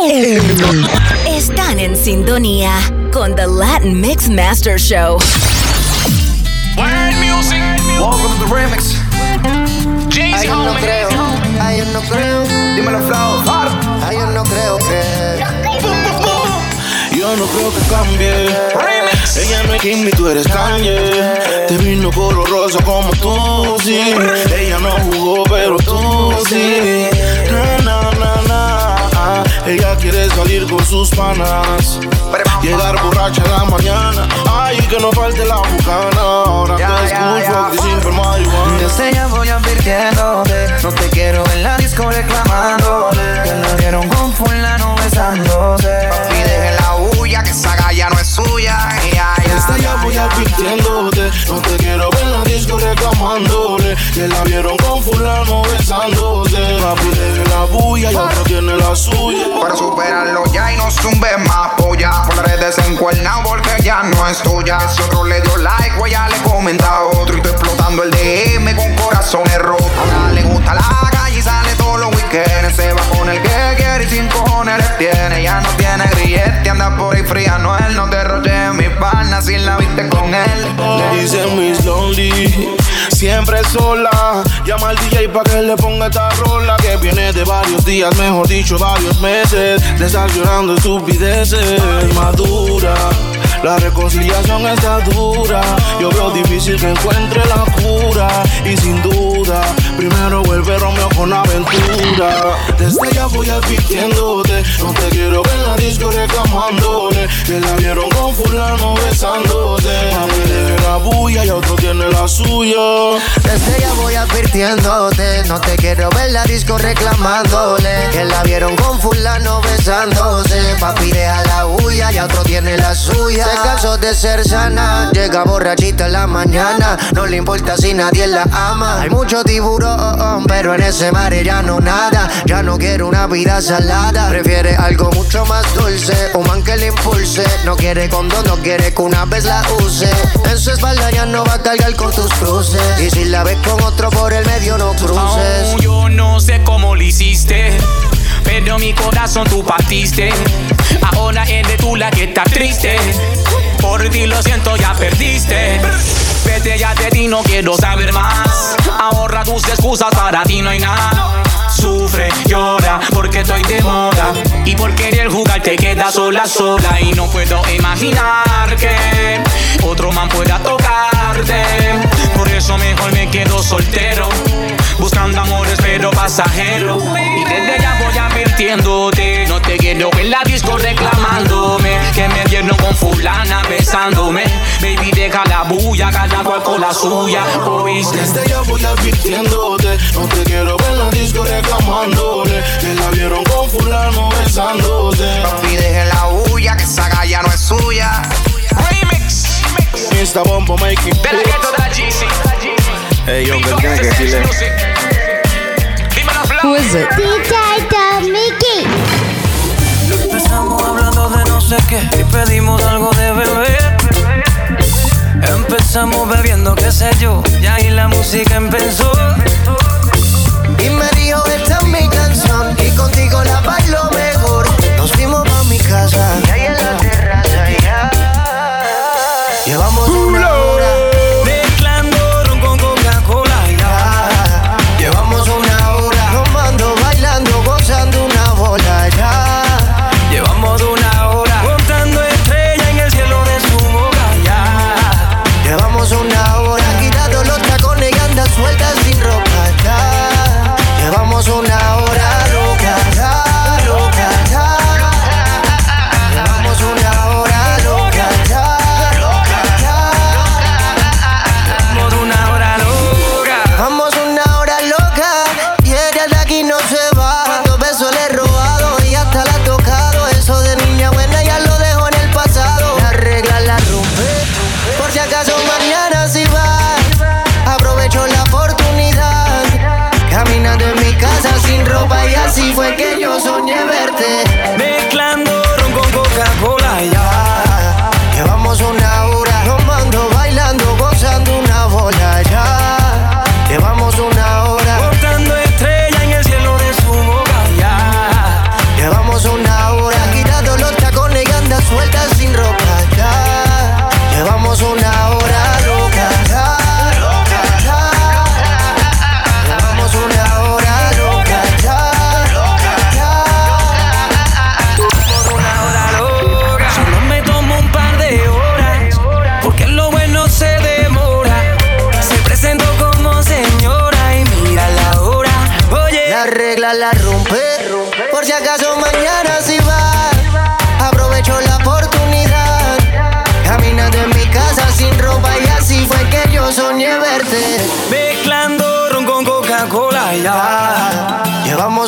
Están en sintonía con The Latin Mix Master Show. Music. Welcome to the remix. Jay-Z, Ay, yo no creo, ay, yo no creo, Dímelo, Flow. Ay, yo no creo que. Yo no creo que cambie. Remix. Ella no es Kim ni tú eres Kanye. Te vino color rosa como tú, sí. Ella no jugó, pero tú sí. Ella quiere salir con sus panas. Llegar borracha en la mañana. Ay, que no falte la bucana. Ahora Ya, te ya, escucho sin por marihuana. Desde ya voy advirtiéndote, no te quiero en la disco reclamándote. Que la vieron con fulano besándose. Papi, deje la huya, que esa galla no es suya. Ya, ya, Desde ya voy advirtiéndote No te quiero ver en la disco reclamándole Que la vieron con fulano besándose Papi deje la bulla y otro tiene la suya Para superarlo ya y no zumbe más polla. Por las redes encuernado porque ya no es tuya. Si otro le dio like, pues ya le comenta a otro. Y tú explotando el DM con corazones rotos. Ahora le gusta la calle y sale todos los weekends. Se va con el que quiere y sin cojones le tiene. Ya no tiene grillete, anda por ahí fría. No, él no derroche mi pana si la viste con él. Le dicen Miss Lonely Siempre sola Llama al DJ pa' que le ponga esta rola Que viene de varios días, mejor dicho varios meses De estar llorando estupideces Madura la reconciliación está dura. Yo veo difícil que encuentre la cura. Y sin duda, primero vuelve Romeo con aventura. Desde ya voy advirtiéndote. No te quiero ver la disco reclamándole. Que la vieron con fulano besándose. A mí la bulla y otro tiene la suya. Desde ya voy advirtiéndote, no te quiero ver la disco reclamándole. Que la vieron con fulano besándose. Papi deja la huya y otro tiene la suya. Se cansó de ser sana, llega borrachita en la mañana. No le importa si nadie la ama. Hay mucho pero en ese mar ya no nada. Ya no quiere una vida salada. Prefiere algo mucho más dulce, un man que le impulse. No quiere condón, no quiere que una vez la use. En su espalda ya no va a cargar con tus cruces. Y si la ves con otro por el medio, no cruces. Yo no sé cómo lo hiciste, pero mi corazón tú partiste. Ahora eres tú la que está triste. Por ti lo siento, ya perdiste. Vete ya de ti, no quiero saber más. Ahorra tus excusas, para ti no hay nada. Sufre, llora, porque estoy de moda. Y por querer jugar te quedas sola, sola. Y no puedo imaginar que otro man pueda tocarte. Por eso mejor me quedo soltero. Buscando amores pero pasajero fulana besándome. Baby deja la bulla, cada cual con la suya. ¿Oíste? Desde ya voy advirtiéndote No te quiero ver en la disco reclamándole. Que la vieron con fulano besándose. Papi, deje la huya, que esa galla no es suya. Remix. Insta bombo making De la gueto de la GC Hey yo, que tiene que decirle. Who is it? DJ y pedimos algo de beber. Empezamos bebiendo, qué sé yo, y ahí la música empezó. Y me dijo, esta es mi canción Y contigo la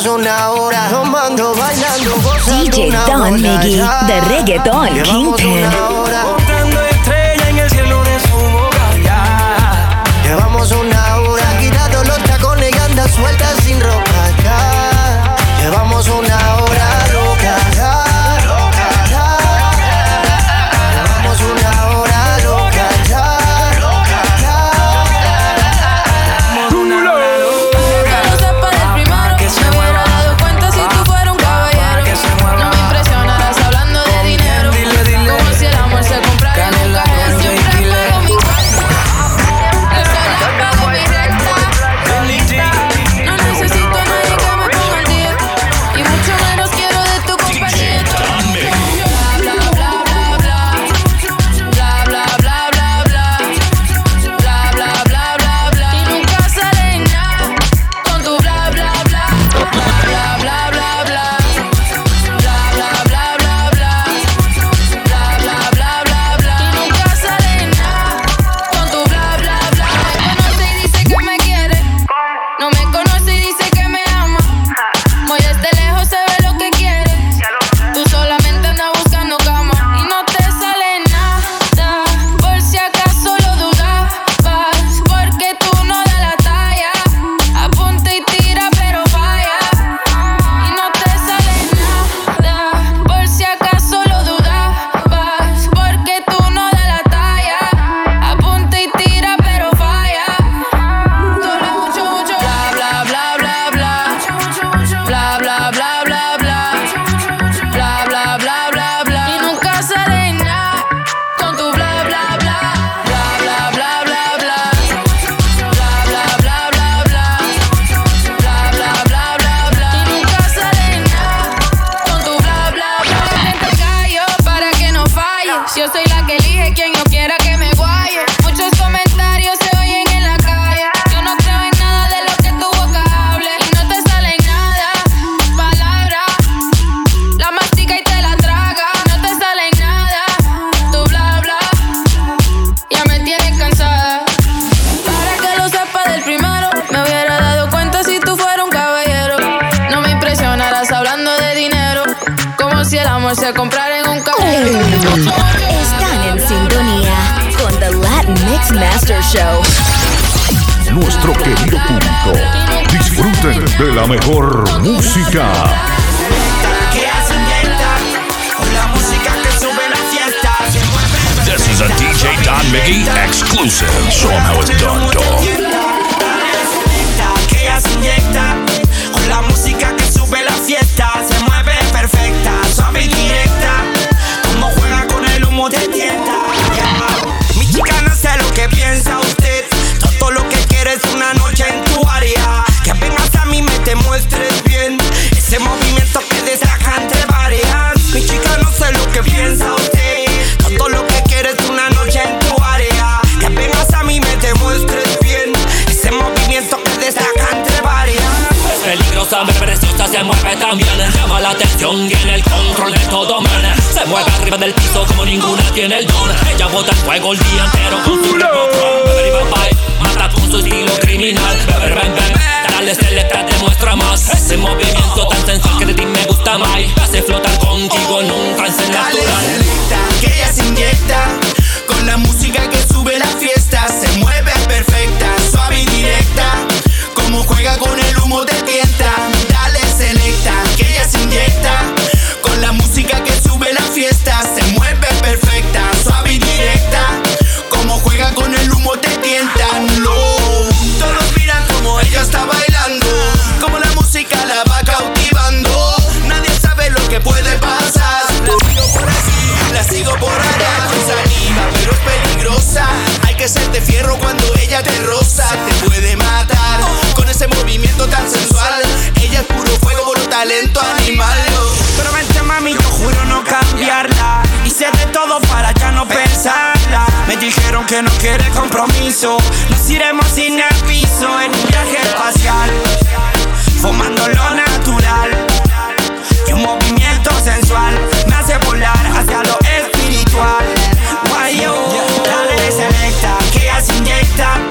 Una hora tomando, bailando, DJ Don Miggy, The Reggaeton Kingpin. música. This is a DJ Don Miggy exclusive. Show them how it's done, dog. Con la música que sube la fiesta, se mueve perfecta, suave y directa. Como juega con el humo de tienda. Mi chica no sé lo que piensa usted. Todo lo que quiere es una noche en tu área. Que vengas a mí me te muestre piensa usted. Todo lo que quieres una noche en tu área. Que apenas a mí me demuestres bien ese movimiento que destaca entre varias. Peligrosamente preciosa se mueve también. Llama la atención y en el control de todo manes. Se mueve arriba del piso como ninguna tiene el don. Ella bota el fuego el día entero con su Mata con su estilo criminal. Beber, beber, beber. Dale este letra te muestra más Ese movimiento tan sensual que de ti me gusta más. Te hace flotar contigo nunca es natural que ella se inyecta. Con la música que sube la fiesta Se mueve perfecta, suave y directa. Como juega con el humo de tienta. que no quiere compromiso. Nos iremos sin el piso en un viaje espacial, fumando lo natural y un movimiento sensual me hace volar hacia lo espiritual. Guayo, dale selecta que ya se inyecta.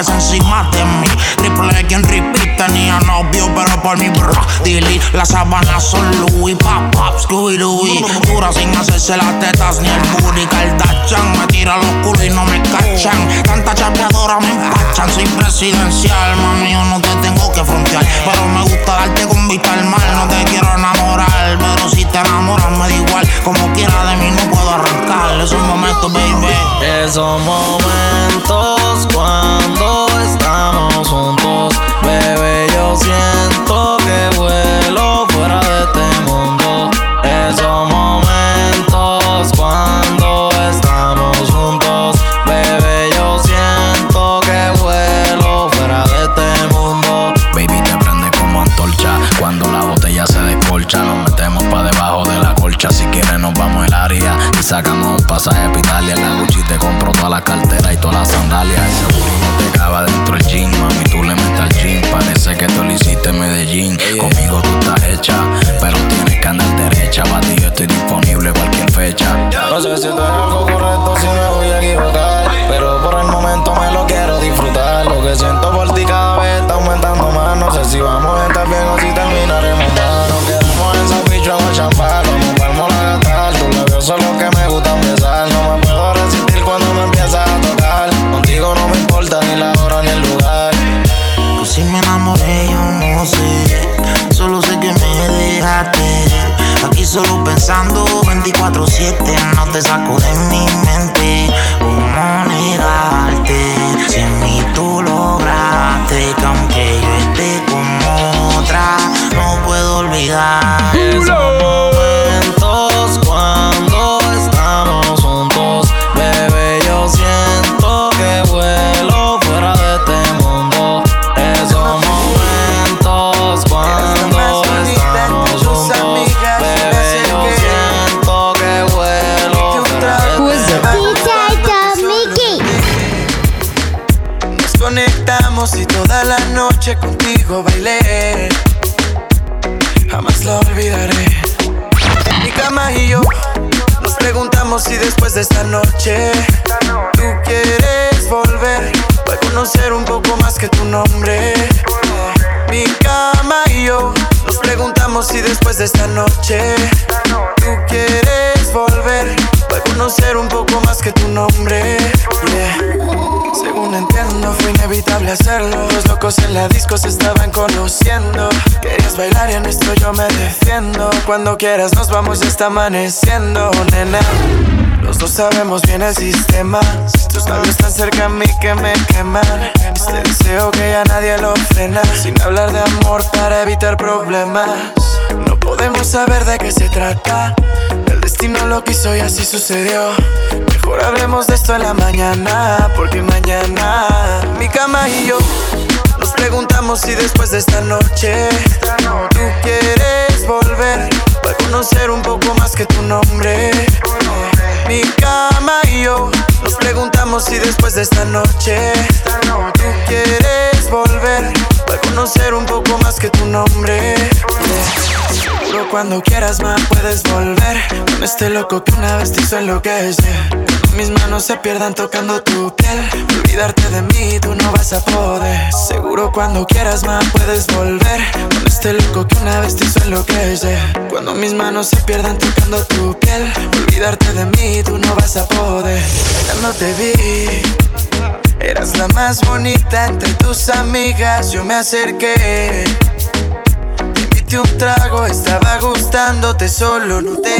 Mueves encima de mí. Triple quien repeat tenía novio, pero por mi bro. Dilly, las sábanas son Louis, pop, pop, Scooby Doo. Dura sin hacerse las tetas ni el booty. Kardashian me tira los culos y no me cachan. Tanta chapeadora me empachan. Soy presidencial, mami, yo no te tengo que frontear. Pero me gusta darte con vista al mal. No te quiero enamorar, pero si te enamoras me da igual. Como quiera de mí no puedo arrancar. Esos momentos, baby. Esos momentos cuando Entiendo, fue inevitable hacerlo. Los locos en la disco se estaban conociendo. Querías bailar y en esto yo me defiendo. Cuando quieras, nos vamos, ya está amaneciendo, nena. Los dos sabemos bien el sistema. Tus labios tan cerca a mí que me queman. Este deseo que ya nadie lo frena. Sin hablar de amor para evitar problemas. No podemos saber de qué se trata. Destino lo quiso y así sucedió. Mejor hablemos de esto en la mañana. Porque mañana mi cama y yo nos preguntamos si después de esta noche tú quieres volver para conocer un poco más que tu nombre. Mi cama y yo nos preguntamos si después de esta noche cuando quieras más puedes volver con este loco que una vez te hizo enloquecer. Mis manos se pierdan tocando tu piel. Olvidarte de mí, tú no vas a poder. Seguro cuando quieras más puedes volver. Con este loco que una vez te hizo enloquecer. Cuando mis manos se pierdan tocando tu piel. Olvidarte de mí, tú no vas a poder. Ya no te vi. Eras la más bonita entre tus amigas. Yo me acerqué. Un trago, estaba gustándote, solo noté.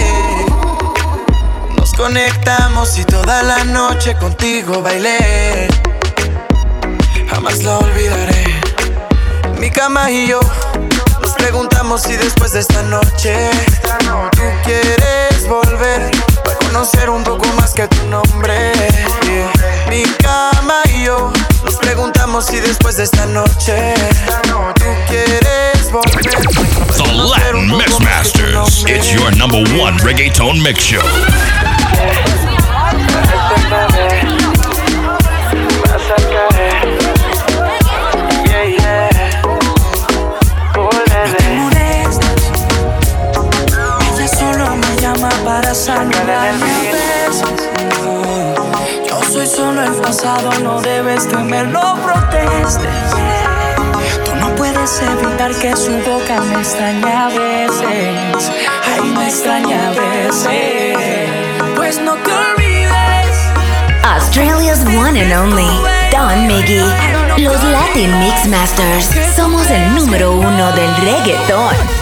Nos conectamos y toda la noche contigo bailé. Jamás lo olvidaré. Mi cama y yo nos preguntamos si después de esta noche tú quieres volver para conocer un poco más que tu nombre. Mi cama y yo nos preguntamos si después de esta noche tú quieres volver. Latin Mix Masters. It's your number one reggaeton mix show. Solo el pasado, no debes temerlo, protestes puedes evitar que su boca me extraña a veces. Ay, me extraña a veces. Pues no te olvides. Australia's one and only Don Miggy. Los Latin Mix Masters somos el número uno del reggaetón.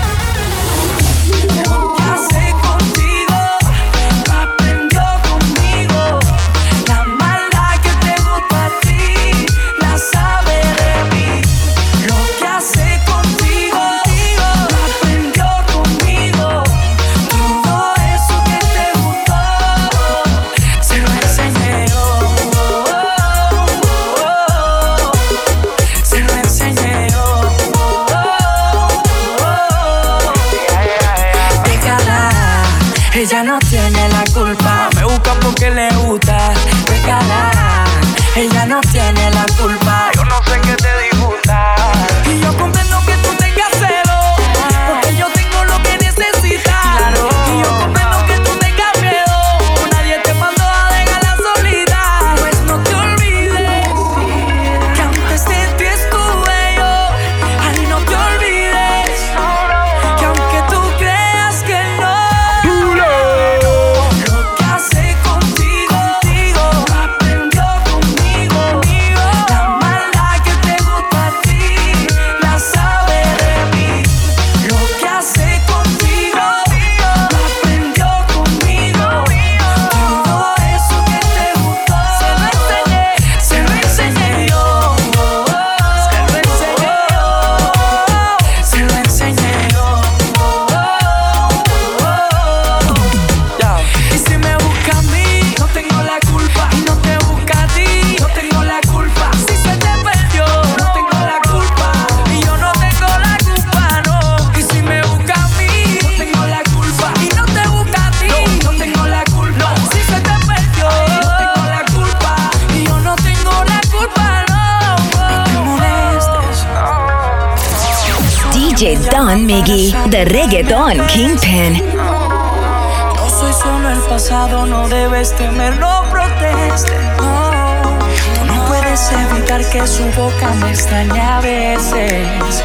Don Miggy, The Reggaeton Kingpin. No soy solo el pasado, no debes temer, no protestes. No. Tú no puedes evitar que su boca me extraña a veces.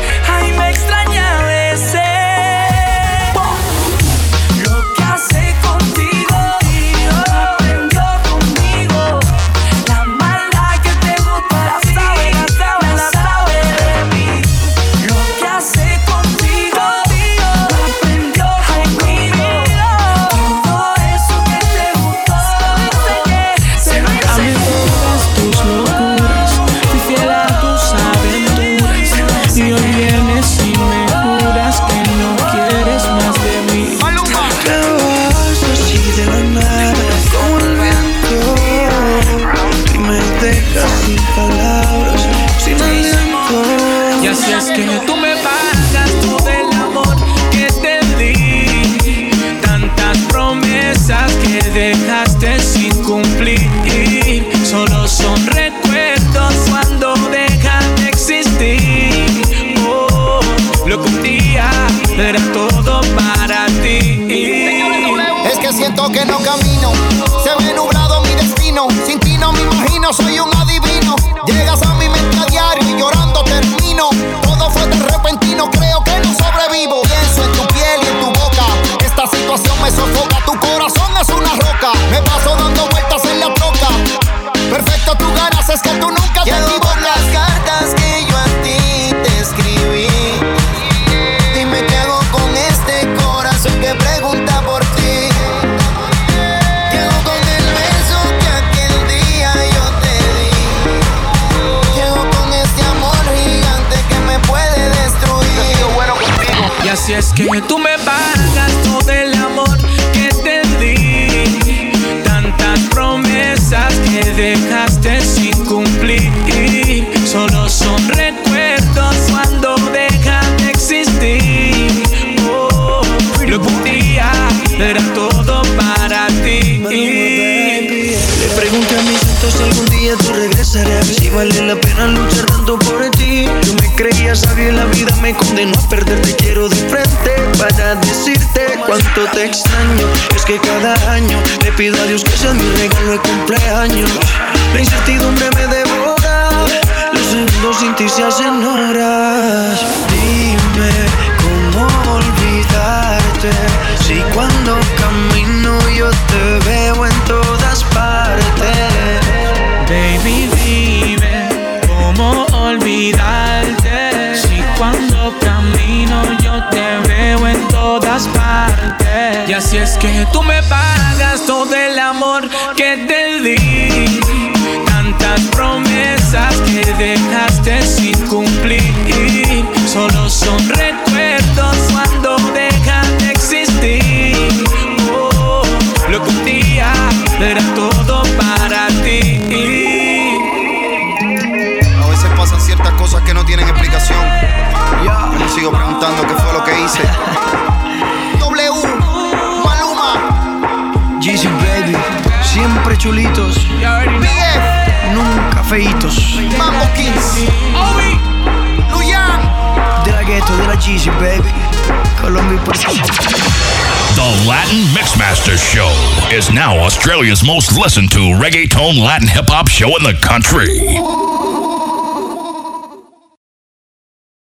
es que tú me vas Es que cada año le pido a Dios que sea mi regalo de cumpleaños. La incertidumbre me devora. Los segundos sin ti se hacen horas. Dime cómo olvidarte. Si cuando camino yo te veo en todas partes. Baby, dime cómo olvidarte. Si cuando camino yo te veo en todas partes. Y así es que tú me pagas todo el amor que te di. Tantas promesas que dejaste sin cumplir. Solo son recuerdos The Latin Mixmaster Show is now Australia's most listened to reggaeton Latin hip hop show in the country.